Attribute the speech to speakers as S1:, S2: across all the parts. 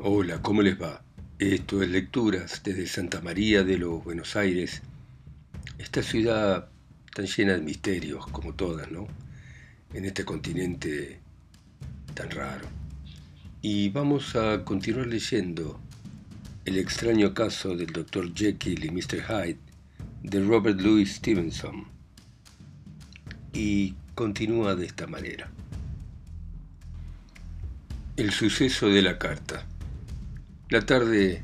S1: Hola, ¿cómo les va? Esto es Lecturas desde Santa María de los Buenos Aires. Esta ciudad tan llena de misterios como todas, ¿no? En este continente tan raro. Y vamos a continuar leyendo El extraño caso del Dr. Jekyll y Mr. Hyde de Robert Louis Stevenson. Y continúa de esta manera. El suceso de la carta. La tarde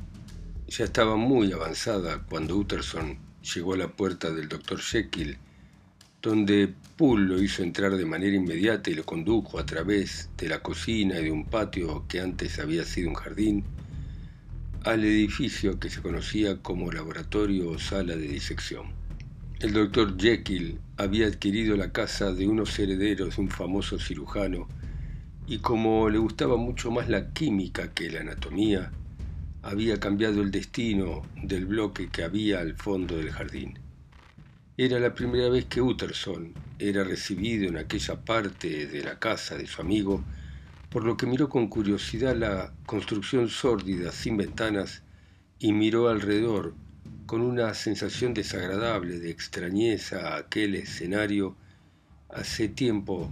S1: ya estaba muy avanzada cuando Utterson llegó a la puerta del doctor Jekyll, donde Poole lo hizo entrar de manera inmediata y lo condujo a través de la cocina y de un patio que antes había sido un jardín al edificio que se conocía como laboratorio o sala de disección. El doctor Jekyll había adquirido la casa de unos herederos de un famoso cirujano y como le gustaba mucho más la química que la anatomía, había cambiado el destino del bloque que había al fondo del jardín. Era la primera vez que Utterson era recibido en aquella parte de la casa de su amigo, por lo que miró con curiosidad la construcción sórdida sin ventanas y miró alrededor con una sensación desagradable de extrañeza a aquel escenario hace tiempo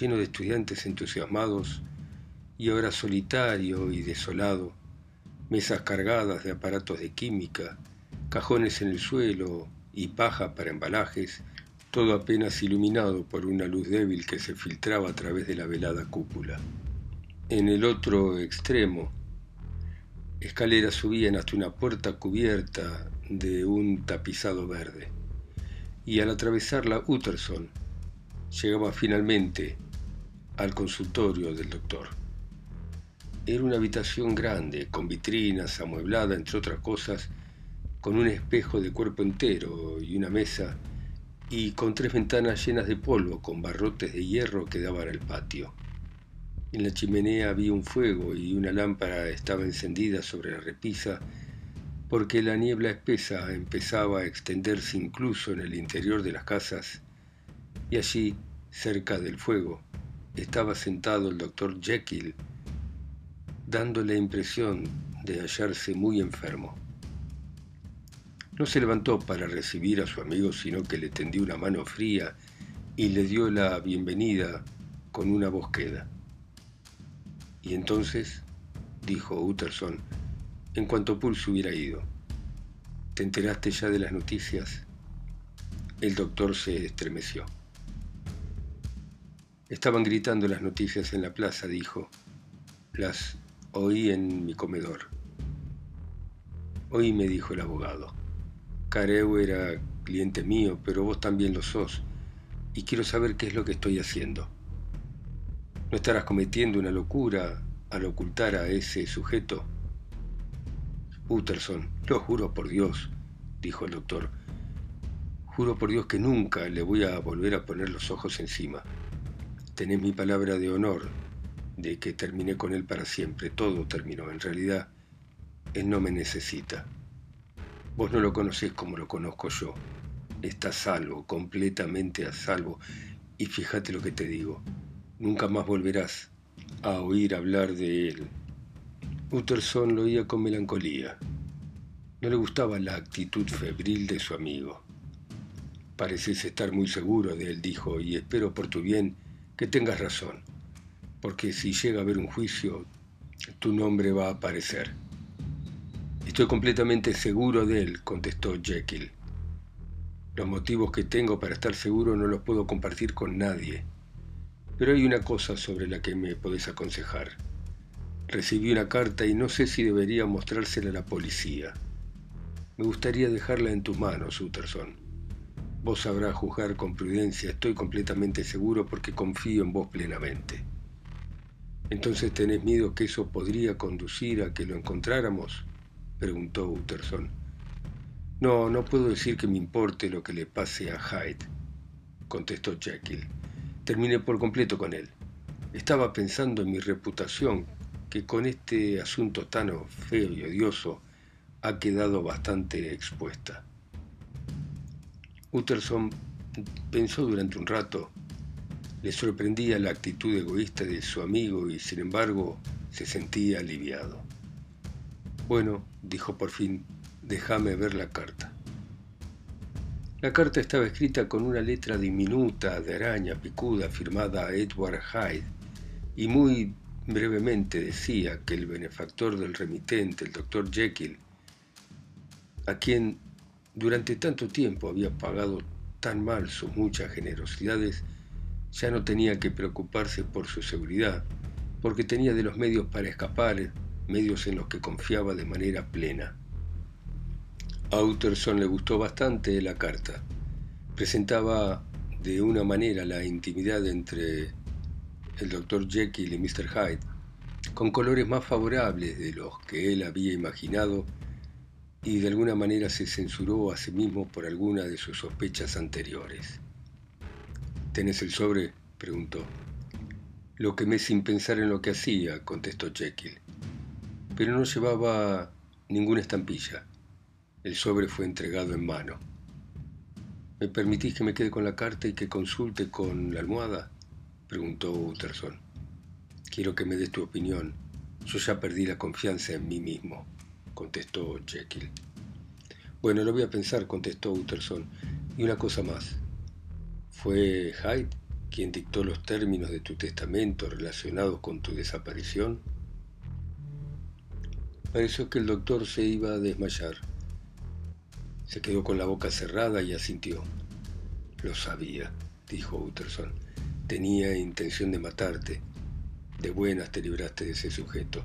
S1: lleno de estudiantes entusiasmados y ahora solitario y desolado mesas cargadas de aparatos de química, cajones en el suelo y paja para embalajes, todo apenas iluminado por una luz débil que se filtraba a través de la velada cúpula. En el otro extremo, escaleras subían hasta una puerta cubierta de un tapizado verde, y al atravesarla Utterson llegaba finalmente al consultorio del doctor. Era una habitación grande, con vitrinas, amueblada, entre otras cosas, con un espejo de cuerpo entero y una mesa, y con tres ventanas llenas de polvo, con barrotes de hierro que daban al patio. En la chimenea había un fuego y una lámpara estaba encendida sobre la repisa, porque la niebla espesa empezaba a extenderse incluso en el interior de las casas, y allí, cerca del fuego, estaba sentado el doctor Jekyll, dando la impresión de hallarse muy enfermo. No se levantó para recibir a su amigo, sino que le tendió una mano fría y le dio la bienvenida con una voz queda. Y entonces, dijo Utterson, en cuanto Pulse hubiera ido, ¿te enteraste ya de las noticias? El doctor se estremeció. Estaban gritando las noticias en la plaza, dijo. Las Oí en mi comedor. Oí, me dijo el abogado. Careu era cliente mío, pero vos también lo sos, y quiero saber qué es lo que estoy haciendo. ¿No estarás cometiendo una locura al ocultar a ese sujeto? Utterson, lo juro por Dios, dijo el doctor. Juro por Dios que nunca le voy a volver a poner los ojos encima. Tenés mi palabra de honor, de que terminé con él para siempre. Todo terminó. En realidad, él no me necesita. Vos no lo conocés como lo conozco yo. Está a salvo, completamente a salvo. Y fíjate lo que te digo. Nunca más volverás a oír hablar de él. Utterson lo oía con melancolía. No le gustaba la actitud febril de su amigo. Pareces estar muy seguro de él, dijo, y espero por tu bien que tengas razón porque si llega a haber un juicio, tu nombre va a aparecer. Estoy completamente seguro de él, contestó Jekyll. Los motivos que tengo para estar seguro no los puedo compartir con nadie. Pero hay una cosa sobre la que me podés aconsejar. Recibí una carta y no sé si debería mostrársela a la policía. Me gustaría dejarla en tus manos, Utterson. Vos sabrás juzgar con prudencia, estoy completamente seguro porque confío en vos plenamente. ¿Entonces tenés miedo que eso podría conducir a que lo encontráramos? preguntó Utterson. No, no puedo decir que me importe lo que le pase a Hyde, contestó Jekyll. Terminé por completo con él. Estaba pensando en mi reputación, que con este asunto tan feo y odioso ha quedado bastante expuesta. Utterson pensó durante un rato le sorprendía la actitud egoísta de su amigo y sin embargo se sentía aliviado. Bueno, dijo por fin, déjame ver la carta. La carta estaba escrita con una letra diminuta de araña picuda firmada a Edward Hyde y muy brevemente decía que el benefactor del remitente, el doctor Jekyll, a quien durante tanto tiempo había pagado tan mal sus muchas generosidades, ya no tenía que preocuparse por su seguridad, porque tenía de los medios para escapar, medios en los que confiaba de manera plena. A Utterson le gustó bastante la carta. Presentaba de una manera la intimidad entre el Dr. Jekyll y Mr. Hyde, con colores más favorables de los que él había imaginado y de alguna manera se censuró a sí mismo por alguna de sus sospechas anteriores. ¿Tenés el sobre? preguntó. Lo quemé sin pensar en lo que hacía, contestó Jekyll. Pero no llevaba ninguna estampilla. El sobre fue entregado en mano. ¿Me permitís que me quede con la carta y que consulte con la almohada? preguntó Utterson. Quiero que me des tu opinión. Yo ya perdí la confianza en mí mismo, contestó Jekyll. Bueno, lo voy a pensar, contestó Utterson. Y una cosa más. ¿Fue Hyde quien dictó los términos de tu testamento relacionados con tu desaparición? Pareció que el doctor se iba a desmayar. Se quedó con la boca cerrada y asintió. Lo sabía, dijo Utterson. Tenía intención de matarte. De buenas te libraste de ese sujeto.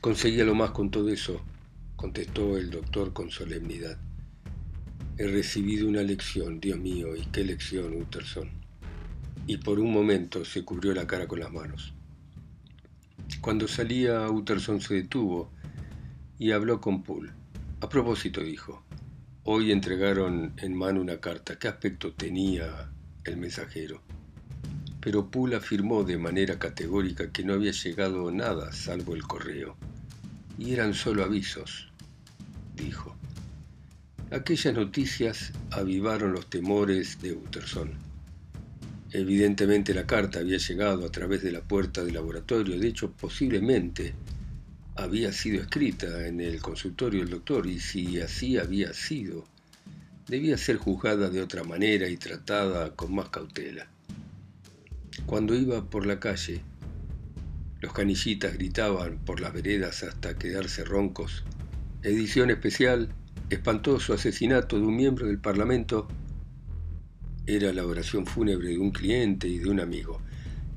S1: Conseguía lo más con todo eso, contestó el doctor con solemnidad. He recibido una lección, Dios mío, y qué lección, Utterson. Y por un momento se cubrió la cara con las manos. Cuando salía, Utterson se detuvo y habló con Poole. A propósito, dijo, hoy entregaron en mano una carta. ¿Qué aspecto tenía el mensajero? Pero Poole afirmó de manera categórica que no había llegado nada salvo el correo. Y eran solo avisos, dijo. Aquellas noticias avivaron los temores de Utterson. Evidentemente la carta había llegado a través de la puerta del laboratorio, de hecho posiblemente había sido escrita en el consultorio del doctor y si así había sido, debía ser juzgada de otra manera y tratada con más cautela. Cuando iba por la calle, los canillitas gritaban por las veredas hasta quedarse roncos. Edición especial, espantoso asesinato de un miembro del Parlamento. Era la oración fúnebre de un cliente y de un amigo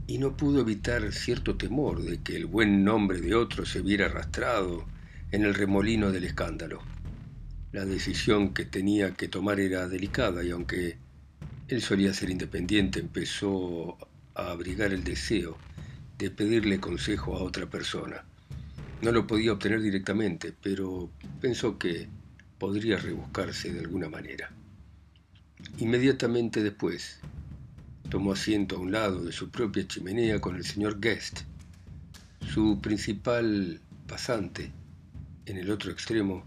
S1: y no pudo evitar cierto temor de que el buen nombre de otro se viera arrastrado en el remolino del escándalo. La decisión que tenía que tomar era delicada y aunque él solía ser independiente, empezó a abrigar el deseo de pedirle consejo a otra persona. No lo podía obtener directamente, pero pensó que podría rebuscarse de alguna manera. Inmediatamente después, tomó asiento a un lado de su propia chimenea con el señor Guest, su principal pasante, en el otro extremo,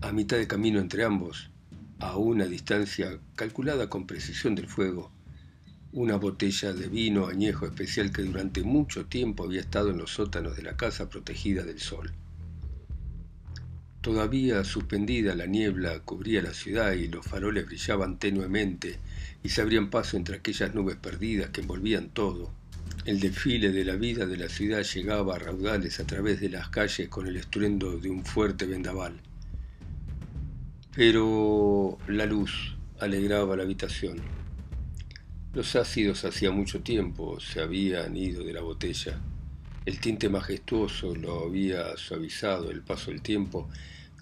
S1: a mitad de camino entre ambos, a una distancia calculada con precisión del fuego, una botella de vino añejo especial que durante mucho tiempo había estado en los sótanos de la casa protegida del sol. Todavía suspendida la niebla cubría la ciudad y los faroles brillaban tenuemente y se abrían paso entre aquellas nubes perdidas que envolvían todo. El desfile de la vida de la ciudad llegaba a raudales a través de las calles con el estruendo de un fuerte vendaval. Pero la luz alegraba la habitación. Los ácidos hacía mucho tiempo se habían ido de la botella. El tinte majestuoso lo había suavizado el paso del tiempo,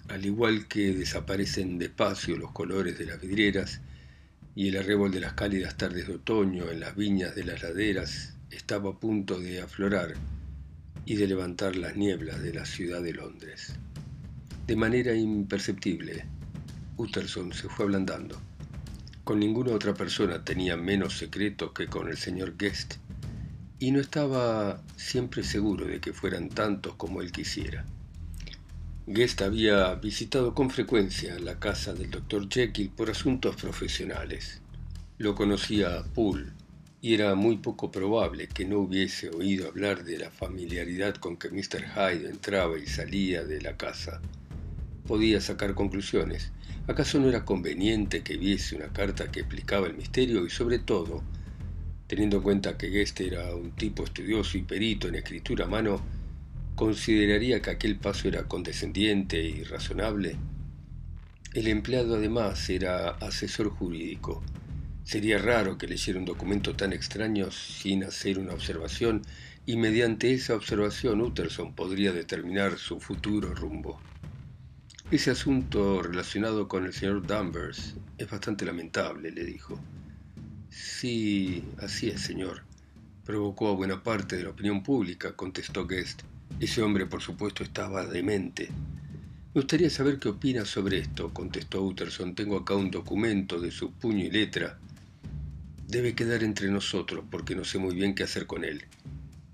S1: al igual que desaparecen despacio los colores de las vidrieras y el arrebol de las cálidas tardes de otoño en las viñas de las laderas estaba a punto de aflorar y de levantar las nieblas de la ciudad de Londres. De manera imperceptible, Utterson se fue ablandando. Con ninguna otra persona tenía menos secreto que con el señor Guest, y no estaba siempre seguro de que fueran tantos como él quisiera. Guest había visitado con frecuencia la casa del doctor Jekyll por asuntos profesionales. Lo conocía a Poole, y era muy poco probable que no hubiese oído hablar de la familiaridad con que Mr. Hyde entraba y salía de la casa. Podía sacar conclusiones. ¿Acaso no era conveniente que viese una carta que explicaba el misterio y sobre todo, teniendo en cuenta que Guest era un tipo estudioso y perito en escritura a mano, consideraría que aquel paso era condescendiente y razonable? El empleado además era asesor jurídico Sería raro que leyera un documento tan extraño sin hacer una observación y mediante esa observación Utterson podría determinar su futuro rumbo. Ese asunto relacionado con el señor Danvers es bastante lamentable, le dijo. Sí, así es, señor. Provocó a buena parte de la opinión pública, contestó Guest. Ese hombre, por supuesto, estaba demente. Me gustaría saber qué opina sobre esto, contestó Utterson. Tengo acá un documento de su puño y letra debe quedar entre nosotros porque no sé muy bien qué hacer con él.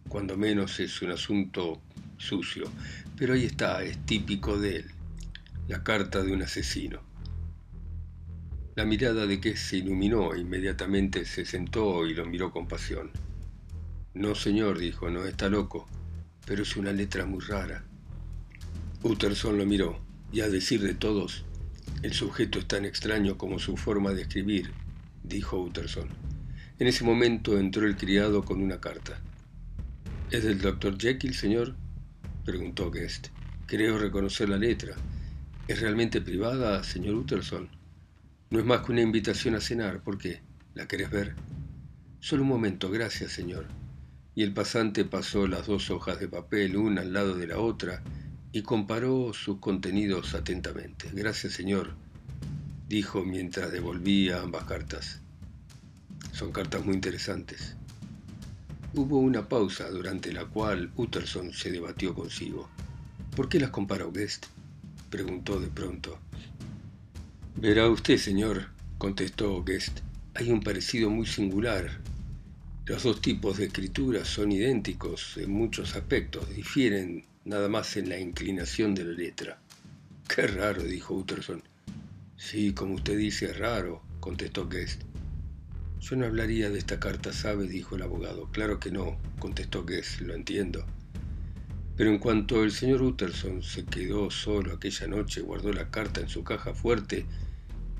S1: Cuando menos es un asunto sucio, pero ahí está, es típico de él. La carta de un asesino. La mirada de que se iluminó inmediatamente se sentó y lo miró con pasión. No, señor, dijo, no está loco, pero es una letra muy rara. Utterson lo miró, y a decir de todos, el sujeto es tan extraño como su forma de escribir, dijo Utterson. En ese momento entró el criado con una carta. ¿Es del doctor Jekyll, señor? preguntó Guest. Creo reconocer la letra. ¿Es realmente privada, señor Utterson? No es más que una invitación a cenar. ¿Por qué? ¿La querés ver? Solo un momento, gracias, señor. Y el pasante pasó las dos hojas de papel una al lado de la otra y comparó sus contenidos atentamente. Gracias, señor, dijo mientras devolvía ambas cartas. Son cartas muy interesantes. Hubo una pausa durante la cual Utterson se debatió consigo. ¿Por qué las comparó Guest? preguntó de pronto. Verá usted, señor, contestó Guest. Hay un parecido muy singular. Los dos tipos de escritura son idénticos en muchos aspectos, difieren nada más en la inclinación de la letra. Qué raro, dijo Utterson. Sí, como usted dice, es raro, contestó Guest. Yo no hablaría de esta carta, ¿sabe? dijo el abogado. Claro que no, contestó Guess, lo entiendo. Pero en cuanto el señor Utterson se quedó solo aquella noche, guardó la carta en su caja fuerte,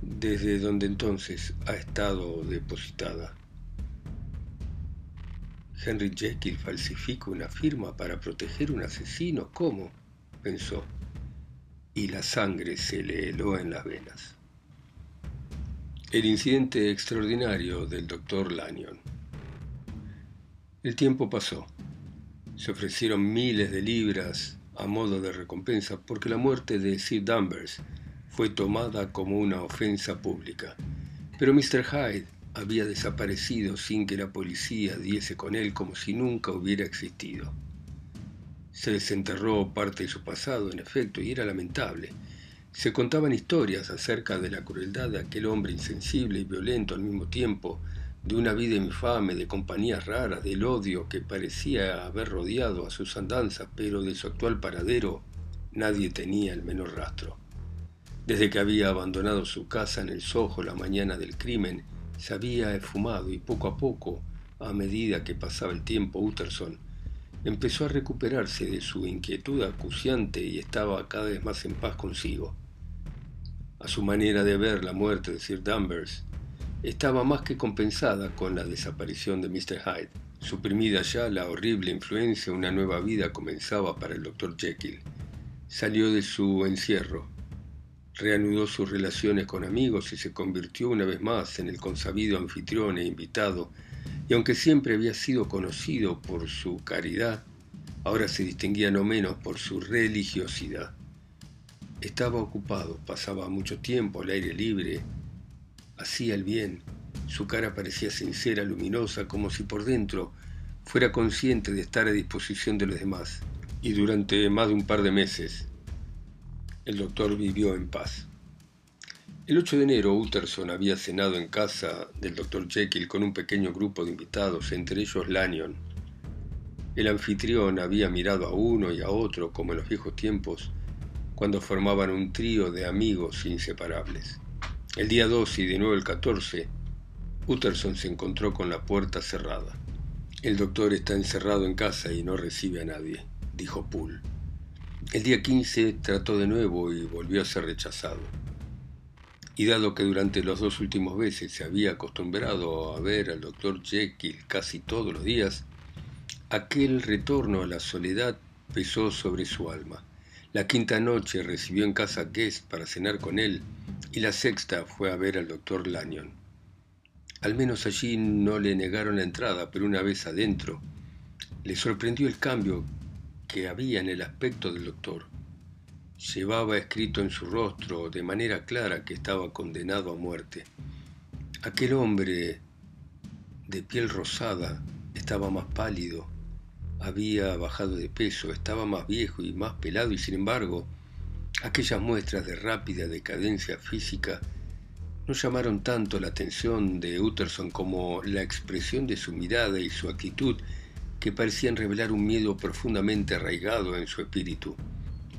S1: desde donde entonces ha estado depositada. Henry Jekyll falsifica una firma para proteger un asesino. ¿Cómo? pensó. Y la sangre se le heló en las venas. El incidente extraordinario del doctor Lanyon. El tiempo pasó. Se ofrecieron miles de libras a modo de recompensa porque la muerte de Sir Danvers fue tomada como una ofensa pública. Pero Mr. Hyde había desaparecido sin que la policía diese con él como si nunca hubiera existido. Se desenterró parte de su pasado, en efecto, y era lamentable se contaban historias acerca de la crueldad de aquel hombre insensible y violento al mismo tiempo, de una vida infame, de compañías raras, del odio que parecía haber rodeado a sus andanzas, pero de su actual paradero nadie tenía el menor rastro. Desde que había abandonado su casa en el Soho la mañana del crimen, se había esfumado y poco a poco, a medida que pasaba el tiempo, Utterson empezó a recuperarse de su inquietud acuciante y estaba cada vez más en paz consigo. A su manera de ver la muerte de Sir Danvers estaba más que compensada con la desaparición de Mr. Hyde. Suprimida ya la horrible influencia, una nueva vida comenzaba para el Dr. Jekyll. Salió de su encierro, reanudó sus relaciones con amigos y se convirtió una vez más en el consabido anfitrión e invitado, y aunque siempre había sido conocido por su caridad, ahora se distinguía no menos por su religiosidad. Estaba ocupado, pasaba mucho tiempo al aire libre, hacía el bien, su cara parecía sincera, luminosa, como si por dentro fuera consciente de estar a disposición de los demás. Y durante más de un par de meses, el doctor vivió en paz. El 8 de enero, Utterson había cenado en casa del doctor Jekyll con un pequeño grupo de invitados, entre ellos Lanyon. El anfitrión había mirado a uno y a otro como en los viejos tiempos, cuando formaban un trío de amigos inseparables. El día 12 y de nuevo el 14 Utterson se encontró con la puerta cerrada. El doctor está encerrado en casa y no recibe a nadie, dijo Poole. El día 15 trató de nuevo y volvió a ser rechazado. Y dado que durante los dos últimos meses se había acostumbrado a ver al doctor Jekyll casi todos los días, aquel retorno a la soledad pesó sobre su alma. La quinta noche recibió en casa a Guest para cenar con él y la sexta fue a ver al doctor Lanyon. Al menos allí no le negaron la entrada, pero una vez adentro, le sorprendió el cambio que había en el aspecto del doctor. Llevaba escrito en su rostro de manera clara que estaba condenado a muerte. Aquel hombre de piel rosada estaba más pálido, había bajado de peso, estaba más viejo y más pelado y sin embargo, aquellas muestras de rápida decadencia física no llamaron tanto la atención de Utterson como la expresión de su mirada y su actitud que parecían revelar un miedo profundamente arraigado en su espíritu.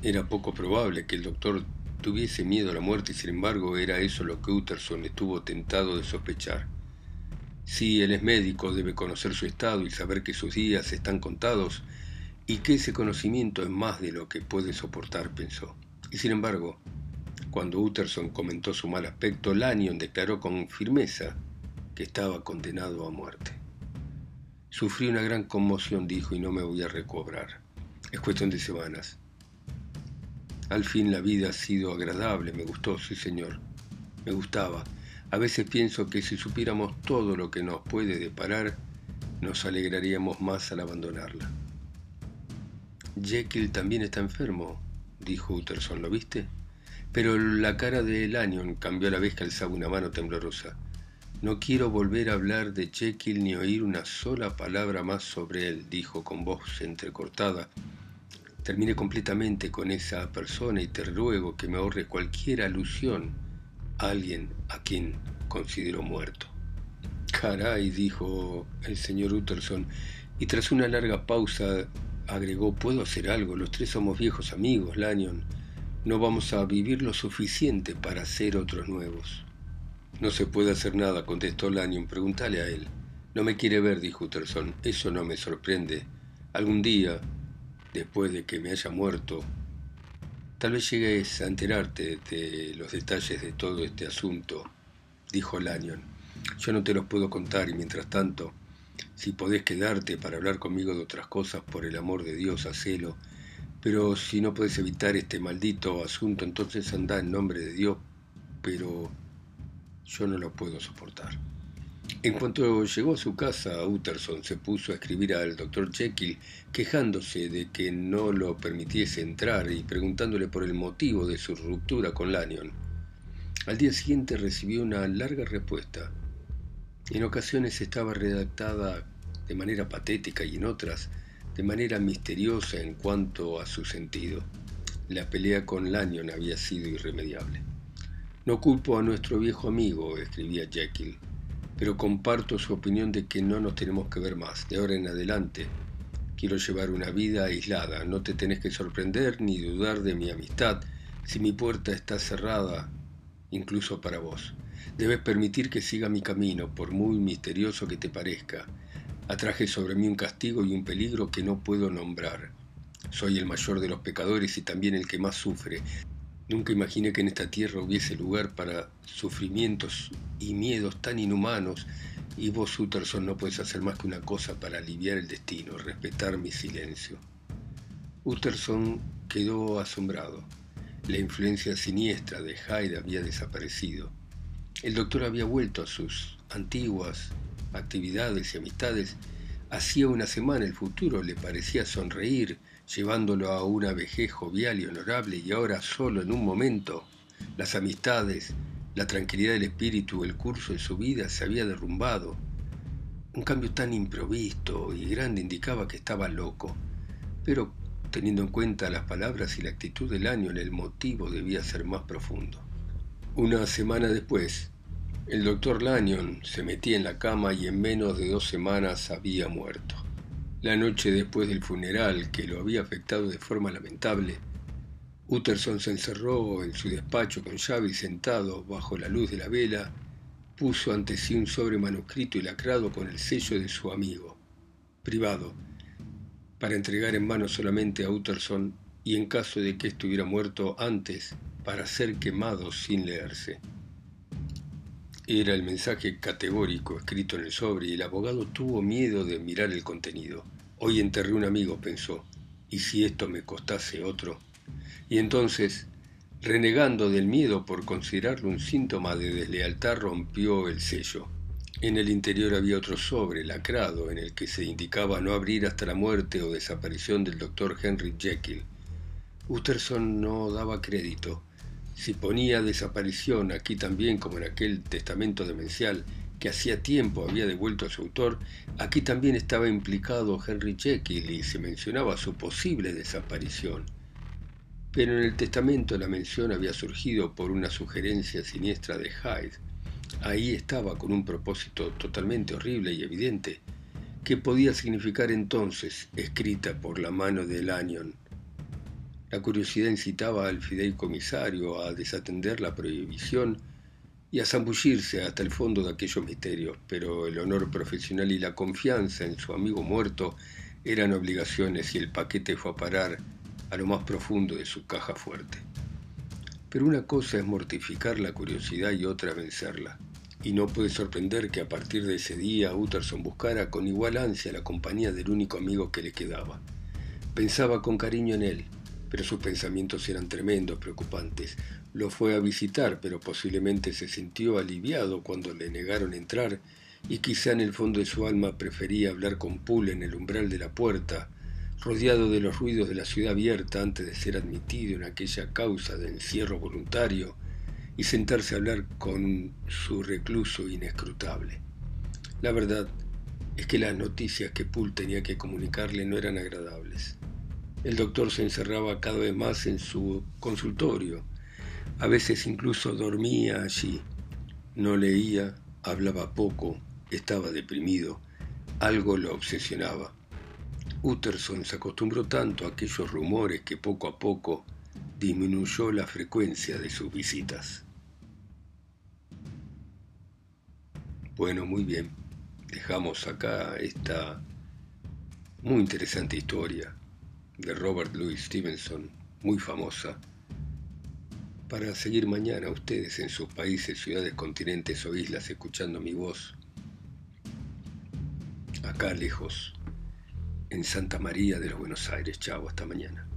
S1: Era poco probable que el doctor tuviese miedo a la muerte y sin embargo era eso lo que Utterson estuvo tentado de sospechar. Si él es médico, debe conocer su estado y saber que sus días están contados y que ese conocimiento es más de lo que puede soportar, pensó. Y sin embargo, cuando Utterson comentó su mal aspecto, Lanyon declaró con firmeza que estaba condenado a muerte. Sufrí una gran conmoción, dijo, y no me voy a recobrar. Es cuestión de semanas. Al fin la vida ha sido agradable, me gustó, sí señor. Me gustaba, a veces pienso que si supiéramos todo lo que nos puede deparar, nos alegraríamos más al abandonarla. Jekyll también está enfermo, dijo Utterson, ¿lo viste? Pero la cara de Lanyon cambió a la vez que alzaba una mano temblorosa. No quiero volver a hablar de Jekyll ni oír una sola palabra más sobre él, dijo con voz entrecortada. Terminé completamente con esa persona y te ruego que me ahorre cualquier alusión alguien a quien consideró muerto. Caray, dijo el señor Utterson, y tras una larga pausa agregó, puedo hacer algo, los tres somos viejos amigos, Lanyon. No vamos a vivir lo suficiente para ser otros nuevos. No se puede hacer nada, contestó Lanyon, pregúntale a él. No me quiere ver, dijo Utterson, eso no me sorprende. Algún día, después de que me haya muerto, Tal vez llegues a enterarte de los detalles de todo este asunto, dijo Lanyon. Yo no te los puedo contar y mientras tanto, si podés quedarte para hablar conmigo de otras cosas, por el amor de Dios, hacelo. Pero si no puedes evitar este maldito asunto, entonces anda en nombre de Dios. Pero yo no lo puedo soportar. En cuanto llegó a su casa, Utterson se puso a escribir al doctor Jekyll quejándose de que no lo permitiese entrar y preguntándole por el motivo de su ruptura con Lanyon. Al día siguiente recibió una larga respuesta. En ocasiones estaba redactada de manera patética y en otras de manera misteriosa en cuanto a su sentido. La pelea con Lanyon había sido irremediable. No culpo a nuestro viejo amigo, escribía Jekyll pero comparto su opinión de que no nos tenemos que ver más. De ahora en adelante quiero llevar una vida aislada. No te tenés que sorprender ni dudar de mi amistad si mi puerta está cerrada, incluso para vos. Debes permitir que siga mi camino, por muy misterioso que te parezca. Atraje sobre mí un castigo y un peligro que no puedo nombrar. Soy el mayor de los pecadores y también el que más sufre. Nunca imaginé que en esta tierra hubiese lugar para sufrimientos y miedos tan inhumanos, y vos, Utterson, no puedes hacer más que una cosa para aliviar el destino, respetar mi silencio. Utterson quedó asombrado. La influencia siniestra de Hyde había desaparecido. El doctor había vuelto a sus antiguas actividades y amistades. Hacía una semana el futuro le parecía sonreír, llevándolo a una vejez jovial y honorable, y ahora solo en un momento, las amistades, la tranquilidad del espíritu, el curso de su vida se había derrumbado. Un cambio tan improvisto y grande indicaba que estaba loco, pero teniendo en cuenta las palabras y la actitud del año, el motivo debía ser más profundo. Una semana después, el doctor Lanyon se metía en la cama y en menos de dos semanas había muerto. La noche después del funeral, que lo había afectado de forma lamentable, Utterson se encerró en su despacho con llave y sentado bajo la luz de la vela, puso ante sí un sobre manuscrito y lacrado con el sello de su amigo, privado, para entregar en mano solamente a Utterson y en caso de que estuviera muerto antes, para ser quemado sin leerse. Era el mensaje categórico escrito en el sobre y el abogado tuvo miedo de mirar el contenido. Hoy enterré un amigo, pensó, ¿y si esto me costase otro? Y entonces, renegando del miedo por considerarlo un síntoma de deslealtad, rompió el sello. En el interior había otro sobre lacrado en el que se indicaba no abrir hasta la muerte o desaparición del doctor Henry Jekyll. Utterson no daba crédito. Si ponía desaparición aquí también como en aquel testamento demencial que hacía tiempo había devuelto a su autor, aquí también estaba implicado Henry Jekyll y se mencionaba su posible desaparición. Pero en el testamento la mención había surgido por una sugerencia siniestra de Hyde. Ahí estaba con un propósito totalmente horrible y evidente, que podía significar entonces, escrita por la mano de Lanyon, la curiosidad incitaba al fideicomisario a desatender la prohibición y a zambullirse hasta el fondo de aquellos misterios, pero el honor profesional y la confianza en su amigo muerto eran obligaciones y el paquete fue a parar a lo más profundo de su caja fuerte. Pero una cosa es mortificar la curiosidad y otra vencerla. Y no puede sorprender que a partir de ese día Utterson buscara con igual ansia la compañía del único amigo que le quedaba. Pensaba con cariño en él, pero sus pensamientos eran tremendos, preocupantes. Lo fue a visitar, pero posiblemente se sintió aliviado cuando le negaron entrar y quizá en el fondo de su alma prefería hablar con Poole en el umbral de la puerta, rodeado de los ruidos de la ciudad abierta antes de ser admitido en aquella causa de encierro voluntario y sentarse a hablar con su recluso inescrutable. La verdad es que las noticias que Poole tenía que comunicarle no eran agradables. El doctor se encerraba cada vez más en su consultorio. A veces incluso dormía allí. No leía, hablaba poco, estaba deprimido. Algo lo obsesionaba. Utterson se acostumbró tanto a aquellos rumores que poco a poco disminuyó la frecuencia de sus visitas. Bueno, muy bien. Dejamos acá esta muy interesante historia de Robert Louis Stevenson, muy famosa, para seguir mañana ustedes en sus países, ciudades, continentes o islas escuchando mi voz, acá lejos, en Santa María de los Buenos Aires. Chao, hasta mañana.